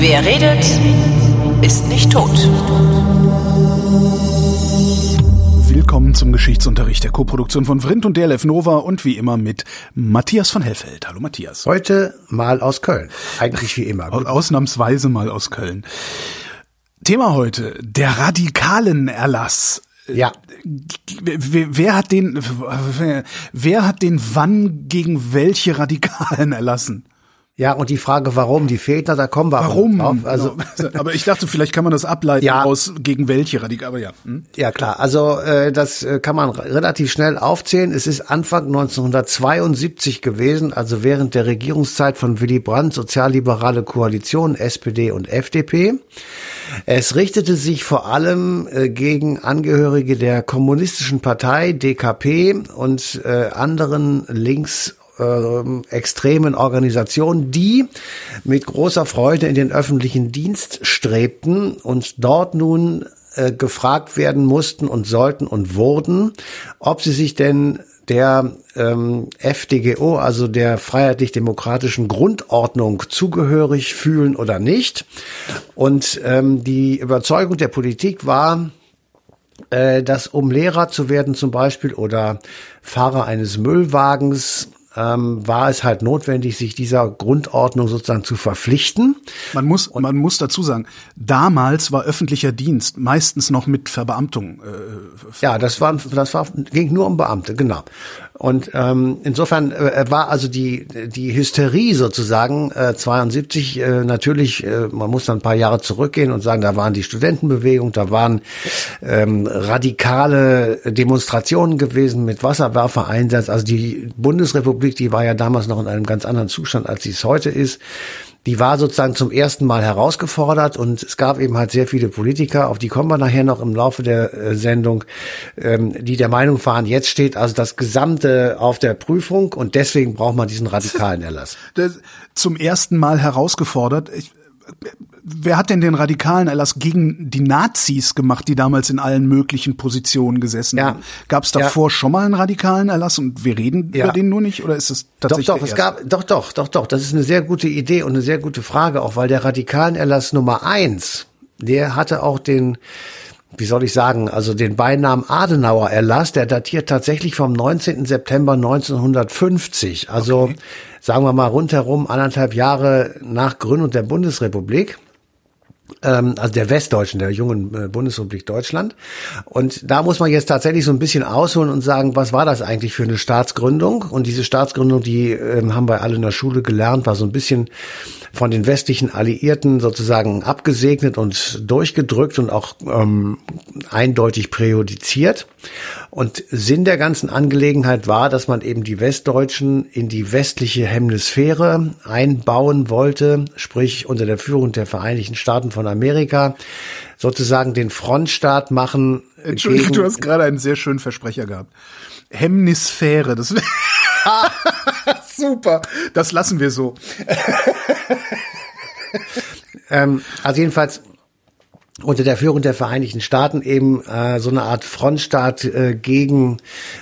Wer redet, ist nicht tot. Willkommen zum Geschichtsunterricht der Koproduktion von Vrindt und DLF Nova und wie immer mit Matthias von Hellfeld. Hallo Matthias. Heute mal aus Köln. Eigentlich wie immer. Ausnahmsweise mal aus Köln. Thema heute, der radikalen Erlass. Ja. Wer, hat den, wer hat den wann gegen welche Radikalen erlassen? Ja, und die Frage, warum, die fehlt, da kommen wir warum? drauf. Also, genau. aber ich dachte, vielleicht kann man das ableiten ja. aus gegen welche Radikal, aber ja. Hm? Ja, klar. Also, äh, das äh, kann man relativ schnell aufzählen. Es ist Anfang 1972 gewesen, also während der Regierungszeit von Willy Brandt, sozialliberale Koalition, SPD und FDP. Es richtete sich vor allem äh, gegen Angehörige der kommunistischen Partei, DKP und äh, anderen links äh, extremen Organisationen, die mit großer Freude in den öffentlichen Dienst strebten und dort nun äh, gefragt werden mussten und sollten und wurden, ob sie sich denn der ähm, FDGO, also der freiheitlich-demokratischen Grundordnung, zugehörig fühlen oder nicht. Und ähm, die Überzeugung der Politik war, äh, dass um Lehrer zu werden zum Beispiel oder Fahrer eines Müllwagens ähm, war es halt notwendig, sich dieser Grundordnung sozusagen zu verpflichten. Man muss, und man muss dazu sagen, damals war öffentlicher Dienst meistens noch mit Verbeamtung. Äh, ja, das war, das war, ging nur um Beamte, genau. Und ähm, insofern äh, war also die die Hysterie sozusagen äh, 72 äh, natürlich. Äh, man muss dann ein paar Jahre zurückgehen und sagen, da waren die Studentenbewegung, da waren ähm, radikale Demonstrationen gewesen mit Wasserwerfereinsatz. Also die Bundesrepublik, die war ja damals noch in einem ganz anderen Zustand, als sie es heute ist die war sozusagen zum ersten Mal herausgefordert und es gab eben halt sehr viele Politiker, auf die kommen wir nachher noch im Laufe der äh, Sendung, ähm, die der Meinung waren, jetzt steht also das Gesamte auf der Prüfung und deswegen braucht man diesen radikalen Erlass. Zum ersten Mal herausgefordert. Ich, wer hat denn den radikalen Erlass gegen die Nazis gemacht, die damals in allen möglichen Positionen gesessen ja. haben? Gab es davor ja. schon mal einen radikalen Erlass und wir reden ja. über den nur nicht oder ist es tatsächlich Doch, doch, es gab doch doch, doch, doch, das ist eine sehr gute Idee und eine sehr gute Frage auch, weil der radikalen Erlass Nummer eins, der hatte auch den wie soll ich sagen, also den Beinamen Adenauer Erlass, der datiert tatsächlich vom 19. September 1950, also okay. sagen wir mal rundherum anderthalb Jahre nach Gründung der Bundesrepublik also der Westdeutschen, der jungen äh, Bundesrepublik Deutschland. Und da muss man jetzt tatsächlich so ein bisschen ausholen und sagen, was war das eigentlich für eine Staatsgründung? Und diese Staatsgründung, die ähm, haben wir alle in der Schule gelernt, war so ein bisschen von den westlichen Alliierten sozusagen abgesegnet und durchgedrückt und auch ähm, eindeutig präjudiziert. Und Sinn der ganzen Angelegenheit war, dass man eben die Westdeutschen in die westliche Hemisphäre einbauen wollte, sprich unter der Führung der Vereinigten Staaten von Amerika, sozusagen den Frontstaat machen. Entschuldigung, du hast gerade einen sehr schönen Versprecher gehabt. Hemisphäre, das super, das lassen wir so. ähm, also jedenfalls unter der Führung der Vereinigten Staaten eben äh, so eine Art Frontstaat äh, gegen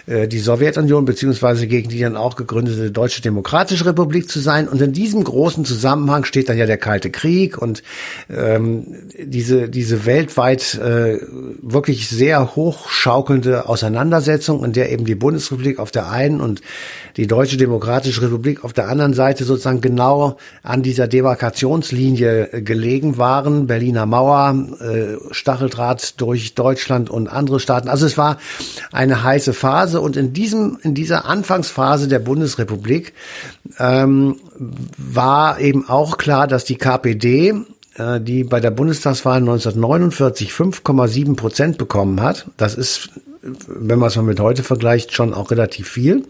äh, die Sowjetunion beziehungsweise gegen die dann auch gegründete Deutsche Demokratische Republik zu sein. Und in diesem großen Zusammenhang steht dann ja der Kalte Krieg und ähm, diese diese weltweit äh, wirklich sehr hochschaukelnde Auseinandersetzung, in der eben die Bundesrepublik auf der einen und die Deutsche Demokratische Republik auf der anderen Seite sozusagen genau an dieser Demarkationslinie äh, gelegen waren. Berliner Mauer äh, Stacheldraht durch Deutschland und andere Staaten. Also es war eine heiße Phase und in diesem in dieser Anfangsphase der Bundesrepublik ähm, war eben auch klar, dass die KPD äh, die bei der Bundestagswahl 1949 5,7 Prozent bekommen hat. Das ist, wenn man es mal mit heute vergleicht, schon auch relativ viel.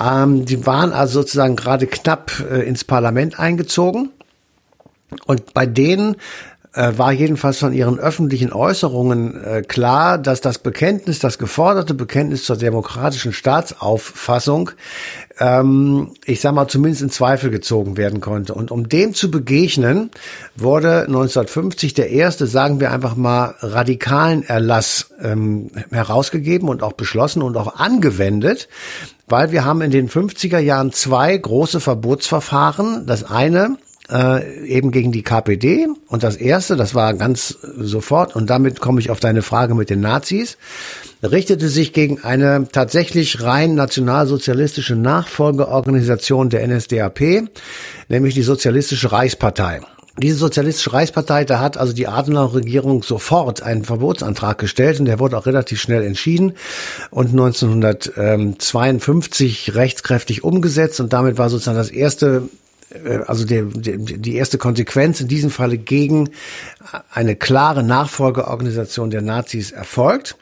Ähm, die waren also sozusagen gerade knapp äh, ins Parlament eingezogen. Und bei denen war jedenfalls von ihren öffentlichen Äußerungen äh, klar, dass das Bekenntnis, das geforderte Bekenntnis zur demokratischen Staatsauffassung, ähm, ich sag mal, zumindest in Zweifel gezogen werden konnte. Und um dem zu begegnen, wurde 1950 der erste, sagen wir einfach mal, radikalen Erlass ähm, herausgegeben und auch beschlossen und auch angewendet, weil wir haben in den 50er Jahren zwei große Verbotsverfahren. Das eine äh, eben gegen die KPD. Und das erste, das war ganz sofort, und damit komme ich auf deine Frage mit den Nazis, richtete sich gegen eine tatsächlich rein nationalsozialistische Nachfolgeorganisation der NSDAP, nämlich die Sozialistische Reichspartei. Diese Sozialistische Reichspartei, da hat also die Adenauer-Regierung sofort einen Verbotsantrag gestellt und der wurde auch relativ schnell entschieden und 1952 rechtskräftig umgesetzt und damit war sozusagen das erste also die, die, die erste Konsequenz in diesem Falle gegen eine klare Nachfolgeorganisation der Nazis erfolgt.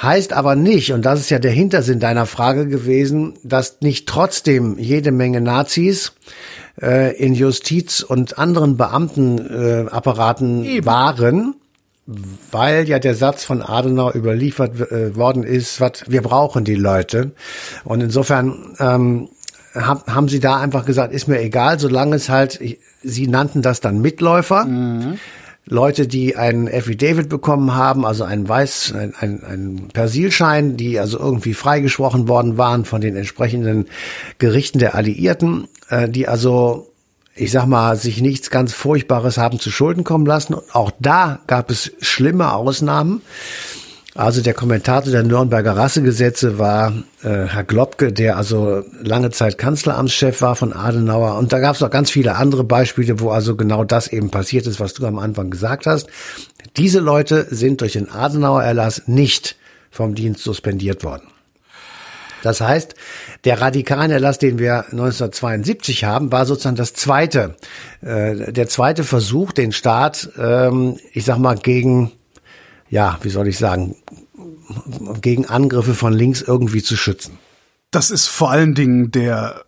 Heißt aber nicht, und das ist ja der Hintersinn deiner Frage gewesen, dass nicht trotzdem jede Menge Nazis äh, in Justiz und anderen Beamtenapparaten äh, waren, weil ja der Satz von Adenauer überliefert äh, worden ist, was wir brauchen die Leute. Und insofern ähm, haben sie da einfach gesagt, ist mir egal, solange es halt, sie nannten das dann Mitläufer. Mhm. Leute, die einen Affidavit bekommen haben, also einen Weiß, ein, ein, ein Persilschein, die also irgendwie freigesprochen worden waren von den entsprechenden Gerichten der Alliierten, äh, die also, ich sag mal, sich nichts ganz Furchtbares haben zu Schulden kommen lassen. Und auch da gab es schlimme Ausnahmen. Also der Kommentator der Nürnberger Rassegesetze war äh, Herr Globke, der also lange Zeit Kanzleramtschef war von Adenauer. Und da gab es auch ganz viele andere Beispiele, wo also genau das eben passiert ist, was du am Anfang gesagt hast. Diese Leute sind durch den Adenauer-Erlass nicht vom Dienst suspendiert worden. Das heißt, der radikalen Erlass, den wir 1972 haben, war sozusagen das zweite, äh, der zweite Versuch, den Staat, ähm, ich sag mal, gegen ja, wie soll ich sagen, gegen Angriffe von links irgendwie zu schützen. Das ist vor allen Dingen der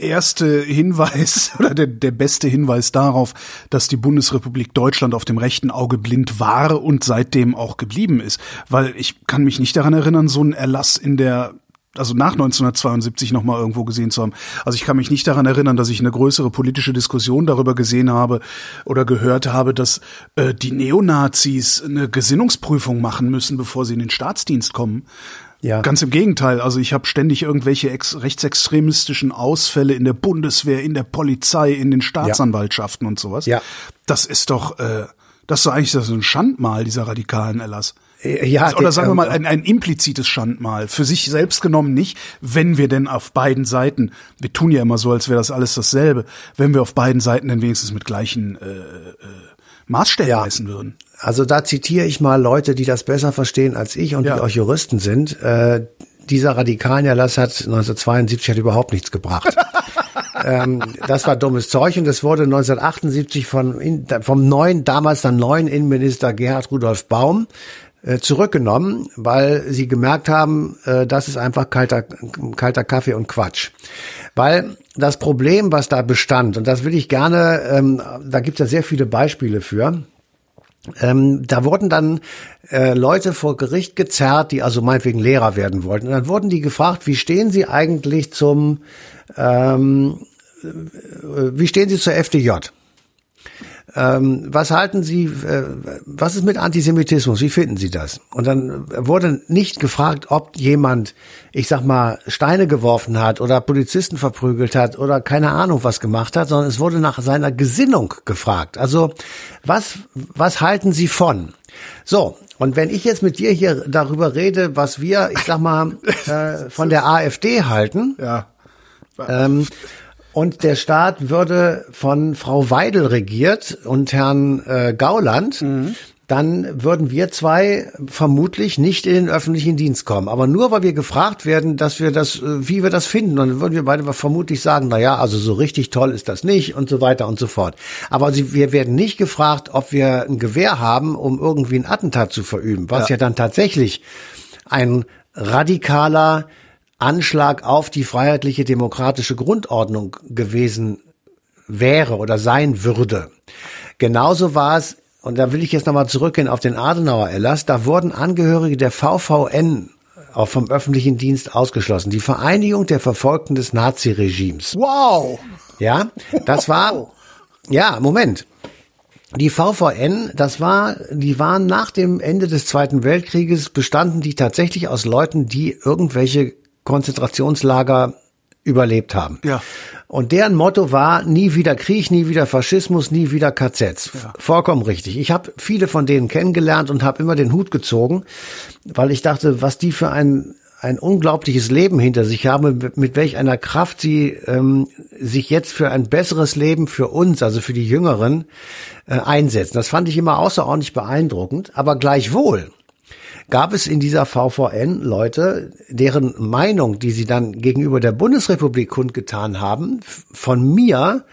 erste Hinweis oder der, der beste Hinweis darauf, dass die Bundesrepublik Deutschland auf dem rechten Auge blind war und seitdem auch geblieben ist. Weil ich kann mich nicht daran erinnern, so einen Erlass in der also nach 1972 noch mal irgendwo gesehen zu haben. Also ich kann mich nicht daran erinnern, dass ich eine größere politische Diskussion darüber gesehen habe oder gehört habe, dass äh, die Neonazis eine Gesinnungsprüfung machen müssen, bevor sie in den Staatsdienst kommen. Ja. Ganz im Gegenteil. Also ich habe ständig irgendwelche ex rechtsextremistischen Ausfälle in der Bundeswehr, in der Polizei, in den Staatsanwaltschaften ja. und sowas. Ja. Das ist doch, äh, das ist doch eigentlich so ein Schandmal dieser radikalen Erlass. Äh, ja, oder sagen wir mal ein, ein implizites Schandmal. Für sich selbst genommen nicht, wenn wir denn auf beiden Seiten, wir tun ja immer so, als wäre das alles dasselbe, wenn wir auf beiden Seiten dann wenigstens mit gleichen äh, äh, Maßstäben ja. messen würden. Also da zitiere ich mal Leute, die das besser verstehen als ich und ja. die auch Juristen sind. Äh, dieser Radikalerlass hat 1972 hat überhaupt nichts gebracht. ähm, das war dummes Zeug und es wurde 1978 von, vom neuen, damals dann neuen Innenminister Gerhard Rudolf Baum zurückgenommen, weil sie gemerkt haben, äh, das ist einfach kalter, kalter Kaffee und Quatsch. Weil das Problem, was da bestand, und das will ich gerne, ähm, da gibt es ja sehr viele Beispiele für, ähm, da wurden dann äh, Leute vor Gericht gezerrt, die also meinetwegen Lehrer werden wollten. Und dann wurden die gefragt, wie stehen sie eigentlich zum, ähm, wie stehen sie zur FDJ? Ähm, was halten Sie, äh, was ist mit Antisemitismus? Wie finden Sie das? Und dann wurde nicht gefragt, ob jemand, ich sag mal, Steine geworfen hat oder Polizisten verprügelt hat oder keine Ahnung was gemacht hat, sondern es wurde nach seiner Gesinnung gefragt. Also, was, was halten Sie von? So, und wenn ich jetzt mit dir hier darüber rede, was wir, ich sag mal, äh, von der AfD halten, ja. Ähm, und der Staat würde von Frau Weidel regiert und Herrn äh, Gauland. Mhm. Dann würden wir zwei vermutlich nicht in den öffentlichen Dienst kommen. Aber nur weil wir gefragt werden, dass wir das, äh, wie wir das finden, dann würden wir beide vermutlich sagen, na ja, also so richtig toll ist das nicht und so weiter und so fort. Aber wir werden nicht gefragt, ob wir ein Gewehr haben, um irgendwie ein Attentat zu verüben, was ja, ja dann tatsächlich ein radikaler Anschlag auf die freiheitliche demokratische Grundordnung gewesen wäre oder sein würde. Genauso war es, und da will ich jetzt nochmal zurückgehen auf den Adenauer Erlass, da wurden Angehörige der VVN auch vom öffentlichen Dienst ausgeschlossen. Die Vereinigung der Verfolgten des Naziregimes. Wow! Ja, das war, ja, Moment. Die VVN, das war, die waren nach dem Ende des Zweiten Weltkrieges, bestanden die tatsächlich aus Leuten, die irgendwelche Konzentrationslager überlebt haben. Ja. Und deren Motto war, nie wieder Krieg, nie wieder Faschismus, nie wieder KZs. Ja. Vollkommen richtig. Ich habe viele von denen kennengelernt und habe immer den Hut gezogen, weil ich dachte, was die für ein ein unglaubliches Leben hinter sich haben, mit, mit welch einer Kraft sie ähm, sich jetzt für ein besseres Leben für uns, also für die Jüngeren, äh, einsetzen. Das fand ich immer außerordentlich beeindruckend. Aber gleichwohl gab es in dieser VVN Leute, deren Meinung, die sie dann gegenüber der Bundesrepublik kundgetan haben, von mir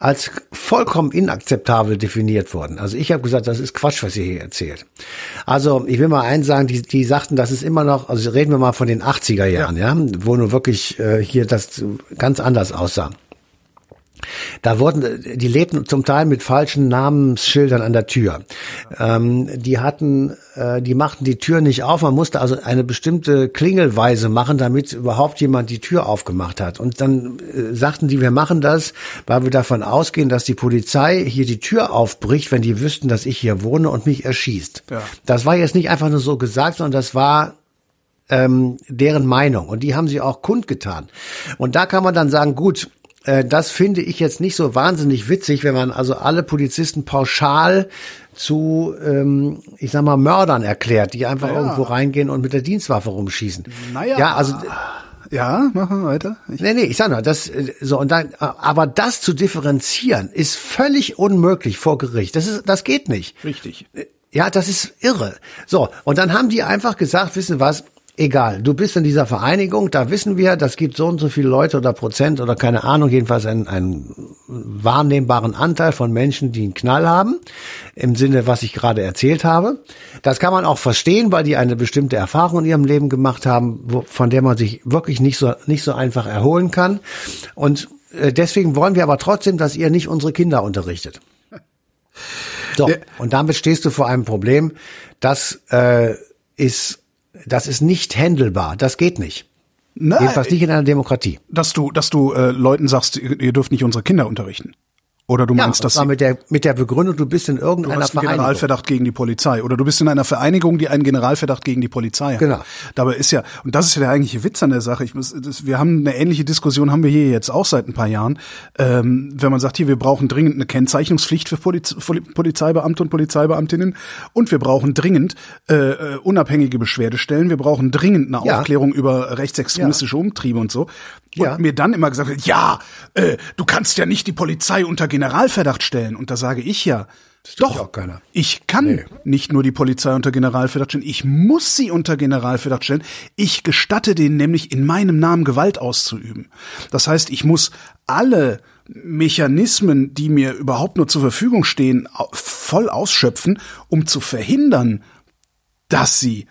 als vollkommen inakzeptabel definiert worden. Also ich habe gesagt, das ist Quatsch, was ihr hier erzählt. Also ich will mal eins sagen, die, die sagten, das ist immer noch, also reden wir mal von den 80er Jahren, ja, ja wo nur wirklich äh, hier das ganz anders aussah. Da wurden, die lebten zum Teil mit falschen Namensschildern an der Tür. Ähm, die hatten, äh, die machten die Tür nicht auf. Man musste also eine bestimmte Klingelweise machen, damit überhaupt jemand die Tür aufgemacht hat. Und dann äh, sagten die, wir machen das, weil wir davon ausgehen, dass die Polizei hier die Tür aufbricht, wenn die wüssten, dass ich hier wohne und mich erschießt. Ja. Das war jetzt nicht einfach nur so gesagt, sondern das war ähm, deren Meinung. Und die haben sie auch kundgetan. Und da kann man dann sagen, gut, das finde ich jetzt nicht so wahnsinnig witzig, wenn man also alle Polizisten pauschal zu, ähm, ich sag mal, Mördern erklärt, die einfach naja. irgendwo reingehen und mit der Dienstwaffe rumschießen. Naja. Ja, also. Ja, machen wir weiter. Ich nee, nee, ich sag nur, das, äh, so, und dann, aber das zu differenzieren ist völlig unmöglich vor Gericht. Das ist, das geht nicht. Richtig. Äh, ja, das ist irre. So, und dann haben die einfach gesagt, wissen was, egal, du bist in dieser Vereinigung, da wissen wir, das gibt so und so viele Leute oder Prozent oder keine Ahnung, jedenfalls einen, einen wahrnehmbaren Anteil von Menschen, die einen Knall haben, im Sinne, was ich gerade erzählt habe. Das kann man auch verstehen, weil die eine bestimmte Erfahrung in ihrem Leben gemacht haben, wo, von der man sich wirklich nicht so, nicht so einfach erholen kann. Und äh, deswegen wollen wir aber trotzdem, dass ihr nicht unsere Kinder unterrichtet. So, und damit stehst du vor einem Problem, das äh, ist das ist nicht händelbar. Das geht nicht. Nein, Jedenfalls nicht in einer Demokratie. Dass du, dass du äh, Leuten sagst, ihr dürft nicht unsere Kinder unterrichten. Oder du meinst, ja, das dass mit der mit der Begründung, du bist in irgendeiner du hast einen Generalverdacht gegen die Polizei oder du bist in einer Vereinigung, die einen Generalverdacht gegen die Polizei hat. Genau. Dabei ist ja und das ist ja der eigentliche Witz an der Sache. Ich muss, das, wir haben eine ähnliche Diskussion haben wir hier jetzt auch seit ein paar Jahren, ähm, wenn man sagt, hier wir brauchen dringend eine Kennzeichnungspflicht für Poliz Polizeibeamte und Polizeibeamtinnen und wir brauchen dringend äh, äh, unabhängige Beschwerdestellen, wir brauchen dringend eine ja. Aufklärung über rechtsextremistische ja. Umtriebe und so. Und ja. mir dann immer gesagt ja, äh, du kannst ja nicht die Polizei unter Generalverdacht stellen. Und da sage ich ja, doch, ich kann nee. nicht nur die Polizei unter Generalverdacht stellen, ich muss sie unter Generalverdacht stellen. Ich gestatte denen nämlich in meinem Namen Gewalt auszuüben. Das heißt, ich muss alle Mechanismen, die mir überhaupt nur zur Verfügung stehen, voll ausschöpfen, um zu verhindern, dass sie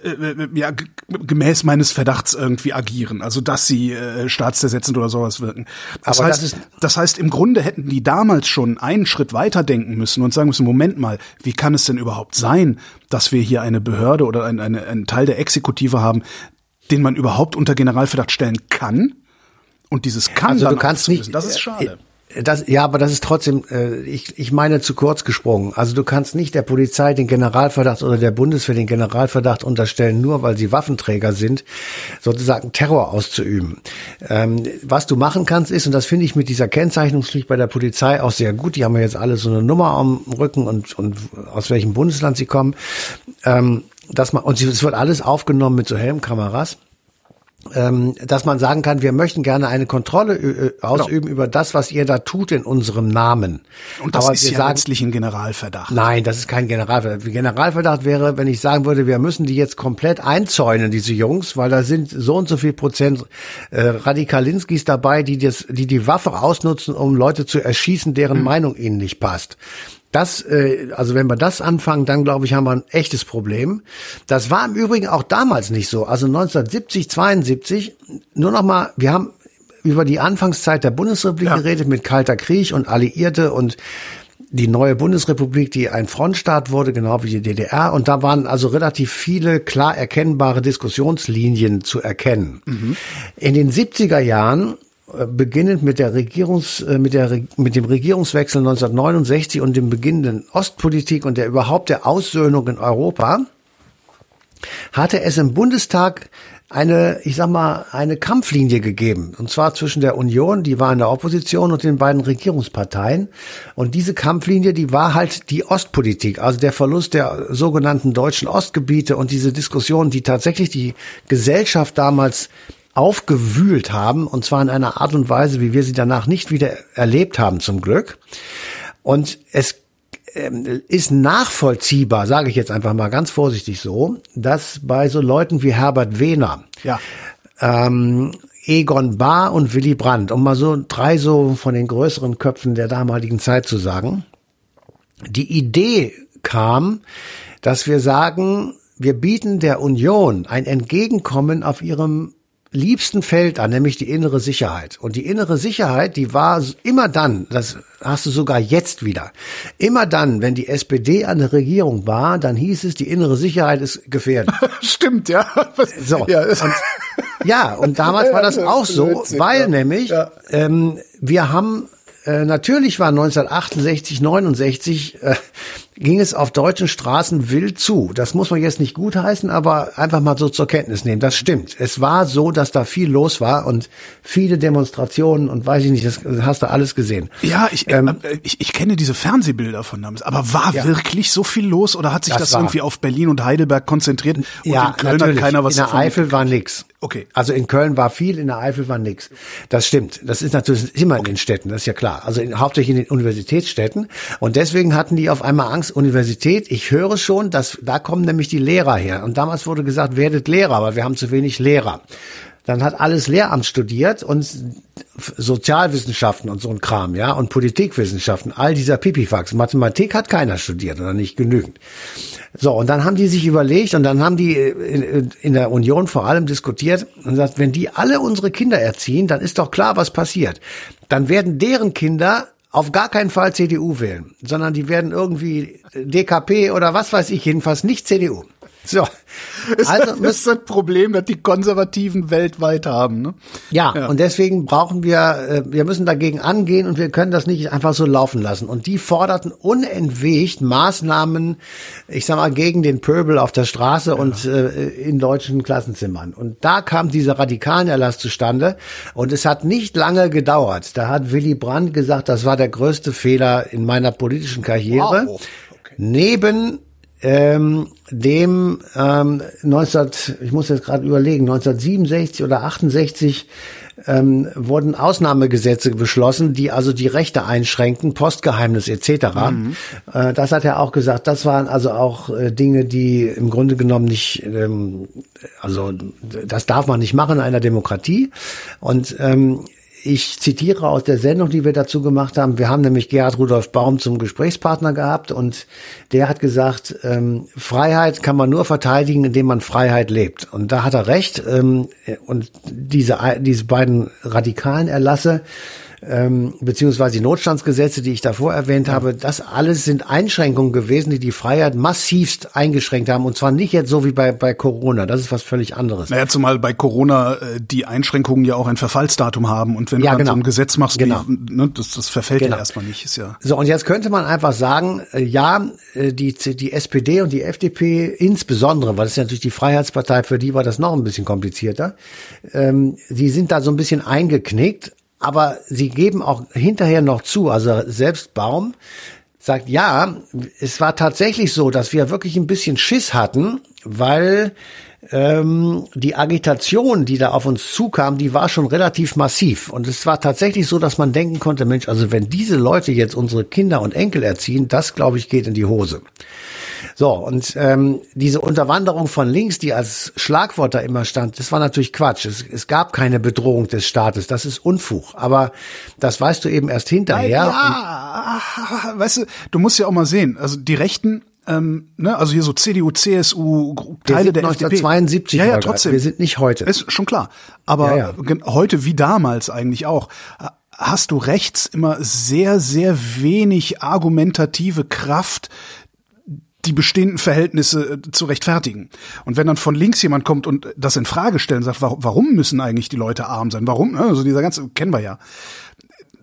äh, äh, ja, gemäß meines Verdachts irgendwie agieren, also dass sie äh, staatszersetzend oder sowas wirken. Das Aber heißt, das, das, heißt, im Grunde hätten die damals schon einen Schritt weiter denken müssen und sagen müssen, Moment mal, wie kann es denn überhaupt sein, dass wir hier eine Behörde oder ein, eine, einen Teil der Exekutive haben, den man überhaupt unter Generalverdacht stellen kann? Und dieses kann also du kannst nicht, das ist schade. Das, ja, aber das ist trotzdem, äh, ich, ich meine zu kurz gesprungen. Also du kannst nicht der Polizei den Generalverdacht oder der Bundeswehr den Generalverdacht unterstellen, nur weil sie Waffenträger sind, sozusagen Terror auszuüben. Ähm, was du machen kannst ist, und das finde ich mit dieser Kennzeichnungspflicht bei der Polizei auch sehr gut, die haben ja jetzt alle so eine Nummer am Rücken und, und aus welchem Bundesland sie kommen, ähm, dass man, und es wird alles aufgenommen mit so Helmkameras ähm, dass man sagen kann, wir möchten gerne eine Kontrolle äh, äh genau. ausüben genau. über das, was ihr da tut in unserem Namen. Und das Aber ist ja sagen, letztlich ein Generalverdacht. Nein, das ist kein Generalverdacht. Generalverdacht wäre, wenn ich sagen würde, wir müssen die jetzt komplett einzäunen, diese Jungs, weil da sind so und so viel Prozent äh, Radikalinskis dabei, die das, die die Waffe ausnutzen, um Leute zu erschießen, deren hm. Meinung ihnen nicht passt. Das, äh, also wenn wir das anfangen, dann glaube ich, haben wir ein echtes Problem. Das war im Übrigen auch damals nicht so. Also 1970, 72, nur noch mal, wir haben über die Anfangszeit der Bundesrepublik ja. geredet mit Kalter Krieg und Alliierte und die neue Bundesrepublik, die ein Frontstaat wurde, genau wie die DDR. Und da waren also relativ viele klar erkennbare Diskussionslinien zu erkennen. Mhm. In den 70er Jahren beginnend mit der Regierungs, äh, mit der, mit dem Regierungswechsel 1969 und dem beginnenden Ostpolitik und der überhaupt der Aussöhnung in Europa, hatte es im Bundestag eine, ich sag mal, eine Kampflinie gegeben. Und zwar zwischen der Union, die war in der Opposition, und den beiden Regierungsparteien. Und diese Kampflinie, die war halt die Ostpolitik, also der Verlust der sogenannten deutschen Ostgebiete und diese Diskussion, die tatsächlich die Gesellschaft damals aufgewühlt haben, und zwar in einer Art und Weise, wie wir sie danach nicht wieder erlebt haben, zum Glück. Und es ähm, ist nachvollziehbar, sage ich jetzt einfach mal ganz vorsichtig so, dass bei so Leuten wie Herbert Wehner, ja. ähm, Egon Bahr und Willy Brandt, um mal so drei so von den größeren Köpfen der damaligen Zeit zu sagen, die Idee kam, dass wir sagen, wir bieten der Union ein Entgegenkommen auf ihrem liebsten Feld an, nämlich die innere Sicherheit. Und die innere Sicherheit, die war immer dann, das hast du sogar jetzt wieder, immer dann, wenn die SPD an der Regierung war, dann hieß es, die innere Sicherheit ist gefährdet. Stimmt, ja. So, ja, und, ja, und damals war das auch so, weil nämlich ja. ähm, wir haben äh, natürlich war 1968, 69 äh, ging es auf deutschen Straßen wild zu. Das muss man jetzt nicht gutheißen, aber einfach mal so zur Kenntnis nehmen. Das stimmt. Es war so, dass da viel los war und viele Demonstrationen und weiß ich nicht, das hast du alles gesehen. Ja, ich, ähm, äh, ich, ich kenne diese Fernsehbilder von damals. Aber war ja. wirklich so viel los oder hat sich das, das irgendwie auf Berlin und Heidelberg konzentriert und ja, in Köln natürlich. hat keiner was In der Eifel war nix. Okay. Also in Köln war viel, in der Eifel war nix. Das stimmt. Das ist natürlich immer okay. in den Städten, das ist ja klar. Also in, hauptsächlich in den Universitätsstädten. Und deswegen hatten die auf einmal Angst, Universität. Ich höre schon, dass da kommen nämlich die Lehrer her. Und damals wurde gesagt, werdet Lehrer, aber wir haben zu wenig Lehrer. Dann hat alles Lehramt studiert und Sozialwissenschaften und so ein Kram, ja, und Politikwissenschaften, all dieser Pipifax. Mathematik hat keiner studiert oder nicht genügend. So, und dann haben die sich überlegt und dann haben die in, in der Union vor allem diskutiert und gesagt, wenn die alle unsere Kinder erziehen, dann ist doch klar, was passiert. Dann werden deren Kinder auf gar keinen Fall CDU wählen, sondern die werden irgendwie DKP oder was weiß ich, jedenfalls nicht CDU. So. Also das ist das Problem, das die Konservativen weltweit haben. Ne? Ja, ja, und deswegen brauchen wir, äh, wir müssen dagegen angehen und wir können das nicht einfach so laufen lassen. Und die forderten unentwegt Maßnahmen, ich sag mal, gegen den Pöbel auf der Straße ja. und äh, in deutschen Klassenzimmern. Und da kam dieser radikalen Erlass zustande. Und es hat nicht lange gedauert. Da hat Willy Brandt gesagt, das war der größte Fehler in meiner politischen Karriere. Wow. Okay. Neben ähm, dem ähm, 19, ich muss jetzt gerade überlegen, 1967 oder 68 ähm, wurden Ausnahmegesetze beschlossen, die also die Rechte einschränken, Postgeheimnis etc. Mhm. Äh, das hat er auch gesagt. Das waren also auch äh, Dinge, die im Grunde genommen nicht, ähm, also das darf man nicht machen in einer Demokratie. Und ähm, ich zitiere aus der Sendung, die wir dazu gemacht haben. Wir haben nämlich Gerhard Rudolf Baum zum Gesprächspartner gehabt und der hat gesagt, ähm, Freiheit kann man nur verteidigen, indem man Freiheit lebt. Und da hat er recht. Ähm, und diese, diese beiden radikalen Erlasse, ähm, beziehungsweise die Notstandsgesetze, die ich davor erwähnt ja. habe, das alles sind Einschränkungen gewesen, die die Freiheit massivst eingeschränkt haben. Und zwar nicht jetzt so wie bei, bei Corona. Das ist was völlig anderes. Naja, zumal bei Corona äh, die Einschränkungen ja auch ein Verfallsdatum haben. Und wenn ja, du dann genau. so ein Gesetz machst, genau. die, ne, das, das verfällt genau. ja erstmal nicht. Ist ja so, und jetzt könnte man einfach sagen, äh, ja, äh, die, die SPD und die FDP insbesondere, weil das ist ja natürlich die Freiheitspartei, für die war das noch ein bisschen komplizierter, ähm, die sind da so ein bisschen eingeknickt aber sie geben auch hinterher noch zu, also selbst Baum sagt, ja, es war tatsächlich so, dass wir wirklich ein bisschen Schiss hatten, weil ähm, die Agitation, die da auf uns zukam, die war schon relativ massiv. Und es war tatsächlich so, dass man denken konnte, Mensch, also wenn diese Leute jetzt unsere Kinder und Enkel erziehen, das, glaube ich, geht in die Hose. So, und ähm, diese Unterwanderung von links, die als Schlagwort da immer stand, das war natürlich Quatsch. Es, es gab keine Bedrohung des Staates, das ist Unfug. Aber das weißt du eben erst hinterher. Ja, weißt du, du musst ja auch mal sehen, also die Rechten ähm, ne, also hier so CDU, CSU, Teile der 1972 FDP. Ja, ja, trotzdem. Wir sind nicht heute. Ist schon klar. Aber ja, ja. heute wie damals eigentlich auch hast du rechts immer sehr, sehr wenig argumentative Kraft, die bestehenden Verhältnisse äh, zu rechtfertigen. Und wenn dann von links jemand kommt und das in Frage stellt und sagt, warum müssen eigentlich die Leute arm sein? Warum? Also dieser ganze, kennen wir ja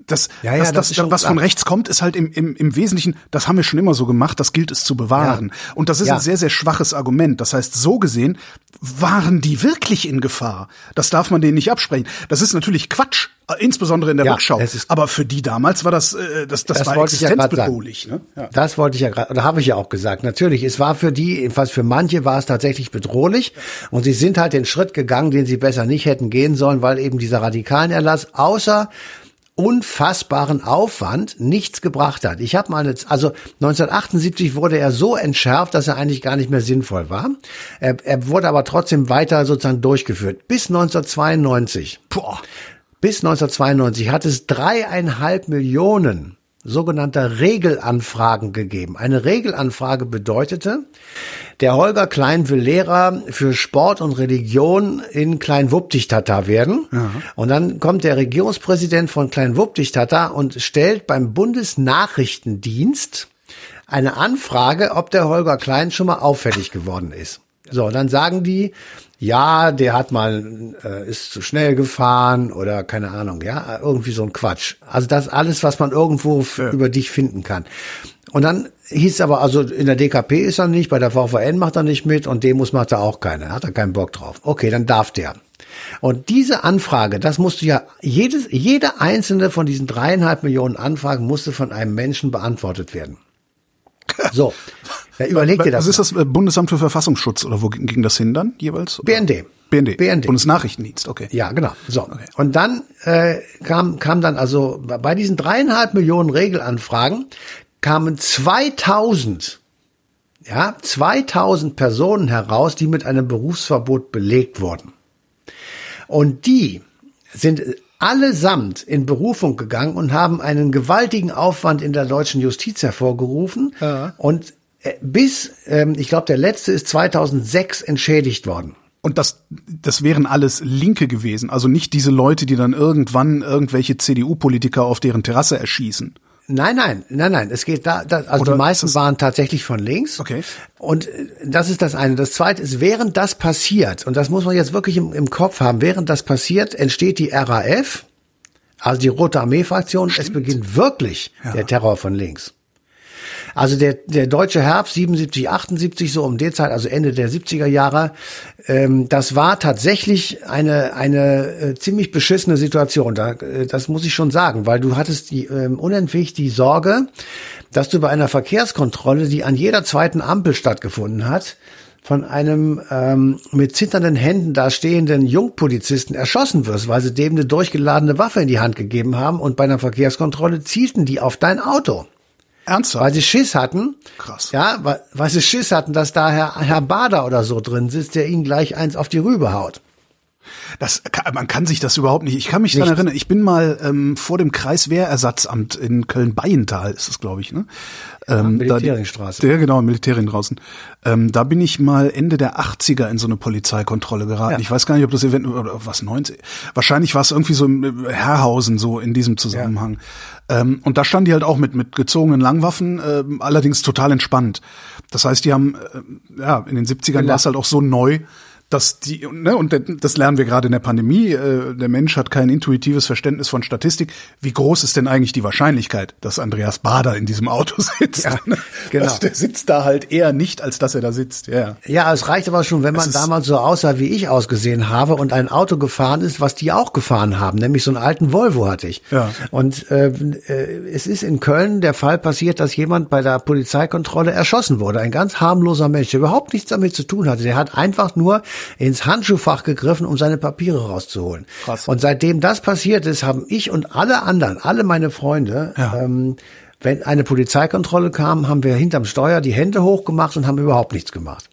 das, ja, ja, das, das, das was von rechts kommt, ist halt im, im, im Wesentlichen, das haben wir schon immer so gemacht, das gilt es zu bewahren. Ja. Und das ist ein sehr, sehr schwaches Argument. Das heißt, so gesehen waren die wirklich in Gefahr. Das darf man denen nicht absprechen. Das ist natürlich Quatsch, insbesondere in der Rückschau. Aber für die damals war das, äh, das, das, das war existenzbedrohlich. Ne? Ja. Das wollte ich ja gerade, oder habe ich ja auch gesagt. Natürlich, es war für die, jedenfalls für manche war es tatsächlich bedrohlich. Und sie sind halt den Schritt gegangen, den sie besser nicht hätten gehen sollen, weil eben dieser radikalen Erlass, außer unfassbaren Aufwand nichts gebracht hat. Ich habe mal, eine, also 1978 wurde er so entschärft, dass er eigentlich gar nicht mehr sinnvoll war. Er, er wurde aber trotzdem weiter sozusagen durchgeführt. Bis 1992. Boah. Bis 1992 hat es dreieinhalb Millionen sogenannter Regelanfragen gegeben. Eine Regelanfrage bedeutete, der Holger Klein will Lehrer für Sport und Religion in Kleinwuppdichtata werden. Ja. Und dann kommt der Regierungspräsident von Kleinwuppdichtata und stellt beim Bundesnachrichtendienst eine Anfrage, ob der Holger Klein schon mal auffällig geworden ist. So, dann sagen die, ja, der hat mal, äh, ist zu schnell gefahren oder keine Ahnung, ja, irgendwie so ein Quatsch. Also das alles, was man irgendwo ja. über dich finden kann. Und dann hieß es aber, also in der DKP ist er nicht, bei der VVN macht er nicht mit und Demos macht er auch keine, hat er keinen Bock drauf. Okay, dann darf der. Und diese Anfrage, das musste ja, jedes, jede einzelne von diesen dreieinhalb Millionen Anfragen musste von einem Menschen beantwortet werden. So, ja, überleg dir das. Was ist das äh, Bundesamt für Verfassungsschutz oder wo ging das hin dann jeweils? BND. BND. BND. Bundesnachrichtendienst, okay. Ja, genau. So. Okay. Und dann äh, kam, kam dann also bei diesen dreieinhalb Millionen Regelanfragen kamen 2000, ja, 2000 Personen heraus, die mit einem Berufsverbot belegt wurden. Und die sind allesamt in Berufung gegangen und haben einen gewaltigen Aufwand in der deutschen Justiz hervorgerufen. Ja. Und bis, ähm, ich glaube, der letzte ist 2006 entschädigt worden. Und das, das wären alles Linke gewesen, also nicht diese Leute, die dann irgendwann irgendwelche CDU-Politiker auf deren Terrasse erschießen. Nein, nein, nein, nein. Es geht da, da also Oder die meisten waren tatsächlich von links. Okay. Und äh, das ist das eine. Das zweite ist, während das passiert, und das muss man jetzt wirklich im, im Kopf haben, während das passiert, entsteht die RAF, also die Rote Armee-Fraktion. Es beginnt wirklich ja. der Terror von links. Also der, der deutsche Herbst 77, 78, so um die Zeit, also Ende der 70er Jahre, ähm, das war tatsächlich eine, eine äh, ziemlich beschissene Situation. Da, äh, das muss ich schon sagen, weil du hattest die, ähm, unentwegt die Sorge, dass du bei einer Verkehrskontrolle, die an jeder zweiten Ampel stattgefunden hat, von einem ähm, mit zitternden Händen da stehenden Jungpolizisten erschossen wirst, weil sie dem eine durchgeladene Waffe in die Hand gegeben haben und bei einer Verkehrskontrolle zielten die auf dein Auto. Ernsthaft? Weil sie Schiss hatten. Krass. Ja, weil, weil sie Schiss hatten, dass da Herr, Herr Bader oder so drin sitzt, der ihnen gleich eins auf die Rübe haut. Das, man kann sich das überhaupt nicht. Ich kann mich daran erinnern, ich bin mal ähm, vor dem Kreiswehrersatzamt in Köln-Beienthal, ist es, glaube ich, ne? Ja, ähm. Ja, genau, Militärien draußen. Ähm, da bin ich mal Ende der 80er in so eine Polizeikontrolle geraten. Ja. Ich weiß gar nicht, ob das Event oder was 90. Wahrscheinlich war es irgendwie so im Herrhausen so in diesem Zusammenhang. Ja. Ähm, und da standen die halt auch mit mit gezogenen Langwaffen, äh, allerdings total entspannt. Das heißt, die haben äh, ja in den 70ern war es halt auch so neu, dass die, ne, und das lernen wir gerade in der Pandemie, äh, der Mensch hat kein intuitives Verständnis von Statistik. Wie groß ist denn eigentlich die Wahrscheinlichkeit, dass Andreas Bader in diesem Auto sitzt? Ja, genau. Also der sitzt da halt eher nicht, als dass er da sitzt. Ja, ja es reicht aber schon, wenn man damals so aussah, wie ich ausgesehen habe und ein Auto gefahren ist, was die auch gefahren haben, nämlich so einen alten Volvo hatte ich. Ja. Und äh, äh, es ist in Köln der Fall passiert, dass jemand bei der Polizeikontrolle erschossen wurde. Ein ganz harmloser Mensch, der überhaupt nichts damit zu tun hatte. Der hat einfach nur ins Handschuhfach gegriffen, um seine Papiere rauszuholen. Krass. Und seitdem das passiert ist, haben ich und alle anderen, alle meine Freunde, ja. ähm, wenn eine Polizeikontrolle kam, haben wir hinterm Steuer die Hände hochgemacht und haben überhaupt nichts gemacht.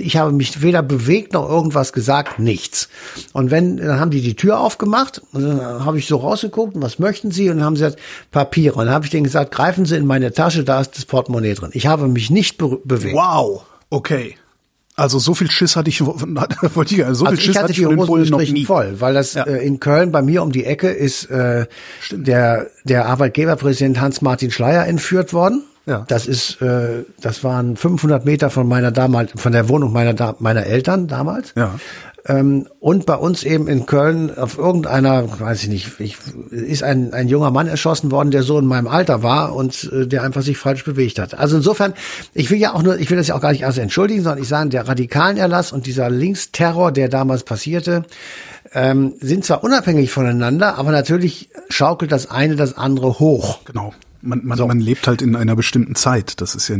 Ich habe mich weder bewegt noch irgendwas gesagt, nichts. Und wenn, dann haben die die Tür aufgemacht und dann habe ich so rausgeguckt, was möchten Sie? Und dann haben sie gesagt, Papiere. Und dann habe ich denen gesagt, greifen Sie in meine Tasche, da ist das Portemonnaie drin. Ich habe mich nicht be bewegt. Wow, okay. Also so viel Schiss hatte ich, wollte ich, so also viel Schiss hatte ich die Hosen noch nie. voll, weil das ja. äh, in Köln bei mir um die Ecke ist äh, der der Arbeitgeberpräsident Hans-Martin Schleier entführt worden. Ja. Das ist, äh, das waren 500 Meter von meiner damals, von der Wohnung meiner meiner Eltern damals. Ja. Ähm, und bei uns eben in Köln auf irgendeiner, weiß ich nicht, ich, ist ein, ein junger Mann erschossen worden, der so in meinem Alter war und äh, der einfach sich falsch bewegt hat. Also insofern, ich will ja auch nur, ich will das ja auch gar nicht also entschuldigen, sondern ich sage, der radikalen Erlass und dieser Linksterror, der damals passierte, ähm, sind zwar unabhängig voneinander, aber natürlich schaukelt das eine das andere hoch. Genau. Man, man, so. man lebt halt in einer bestimmten Zeit. Das ist ja,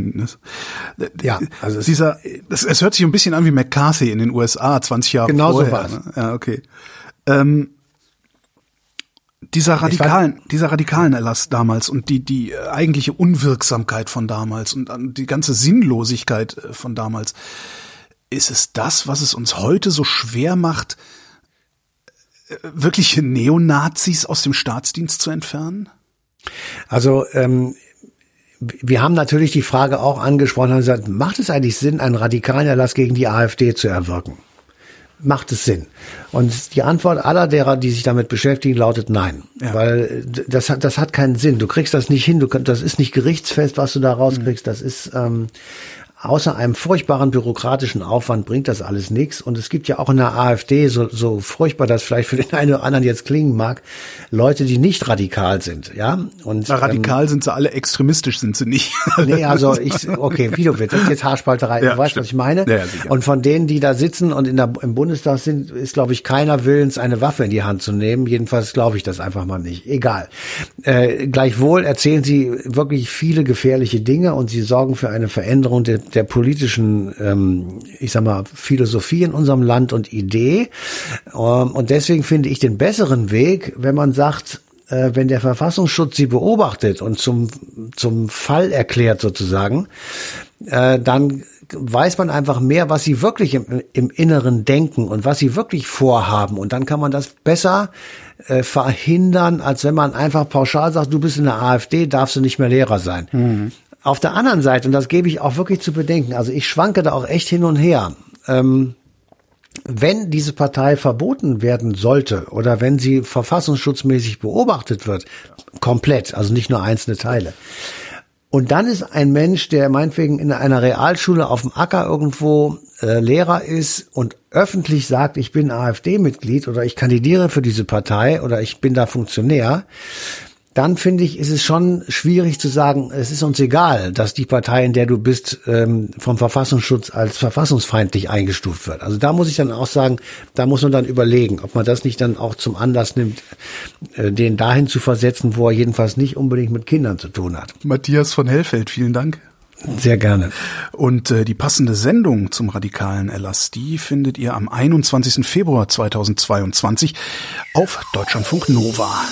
das, ja, also dieser, das, es hört sich ein bisschen an wie McCarthy in den USA 20 Jahre genau vorher. So ne? Ja, okay. Ähm, dieser radikalen, dieser radikalen Erlass damals und die die eigentliche Unwirksamkeit von damals und die ganze Sinnlosigkeit äh, von damals, ist es das, was es uns heute so schwer macht, äh, wirkliche Neonazis aus dem Staatsdienst zu entfernen? Also ähm, wir haben natürlich die Frage auch angesprochen und gesagt, macht es eigentlich Sinn, einen radikalen Erlass gegen die AfD zu erwirken? Macht es Sinn? Und die Antwort aller derer, die sich damit beschäftigen, lautet nein. Ja. Weil das hat, das hat keinen Sinn. Du kriegst das nicht hin. Du, das ist nicht gerichtsfest, was du da rauskriegst. Das ist, ähm, außer einem furchtbaren bürokratischen Aufwand bringt das alles nichts. Und es gibt ja auch in der AfD, so, so furchtbar das vielleicht für den einen oder anderen jetzt klingen mag, Leute, die nicht radikal sind, ja. Und Na, radikal ähm, sind sie alle, extremistisch sind sie nicht. nee, also ich, okay, wie du willst, das ist jetzt Haarspalterei, ja, du weißt, stimmt. was ich meine. Ja, und von denen, die da sitzen und in der, im Bundestag sind, ist, glaube ich, keiner willens, eine Waffe in die Hand zu nehmen. Jedenfalls glaube ich das einfach mal nicht. Egal. Äh, gleichwohl erzählen sie wirklich viele gefährliche Dinge und sie sorgen für eine Veränderung der der politischen, ähm, ich sag mal, Philosophie in unserem Land und Idee. Ähm, und deswegen finde ich den besseren Weg, wenn man sagt, äh, wenn der Verfassungsschutz sie beobachtet und zum, zum Fall erklärt sozusagen, äh, dann weiß man einfach mehr, was sie wirklich im, im Inneren denken und was sie wirklich vorhaben. Und dann kann man das besser äh, verhindern, als wenn man einfach pauschal sagt, du bist in der AfD, darfst du nicht mehr Lehrer sein. Mhm. Auf der anderen Seite, und das gebe ich auch wirklich zu bedenken, also ich schwanke da auch echt hin und her. Ähm, wenn diese Partei verboten werden sollte oder wenn sie verfassungsschutzmäßig beobachtet wird, komplett, also nicht nur einzelne Teile. Und dann ist ein Mensch, der meinetwegen in einer Realschule auf dem Acker irgendwo äh, Lehrer ist und öffentlich sagt, ich bin AfD-Mitglied oder ich kandidiere für diese Partei oder ich bin da Funktionär, dann finde ich, ist es schon schwierig zu sagen, es ist uns egal, dass die Partei, in der du bist, ähm, vom Verfassungsschutz als verfassungsfeindlich eingestuft wird. Also da muss ich dann auch sagen, da muss man dann überlegen, ob man das nicht dann auch zum Anlass nimmt, äh, den dahin zu versetzen, wo er jedenfalls nicht unbedingt mit Kindern zu tun hat. Matthias von Hellfeld, vielen Dank. Sehr gerne. Und äh, die passende Sendung zum radikalen Erlass, die findet ihr am 21. Februar 2022 auf Deutschlandfunk Nova.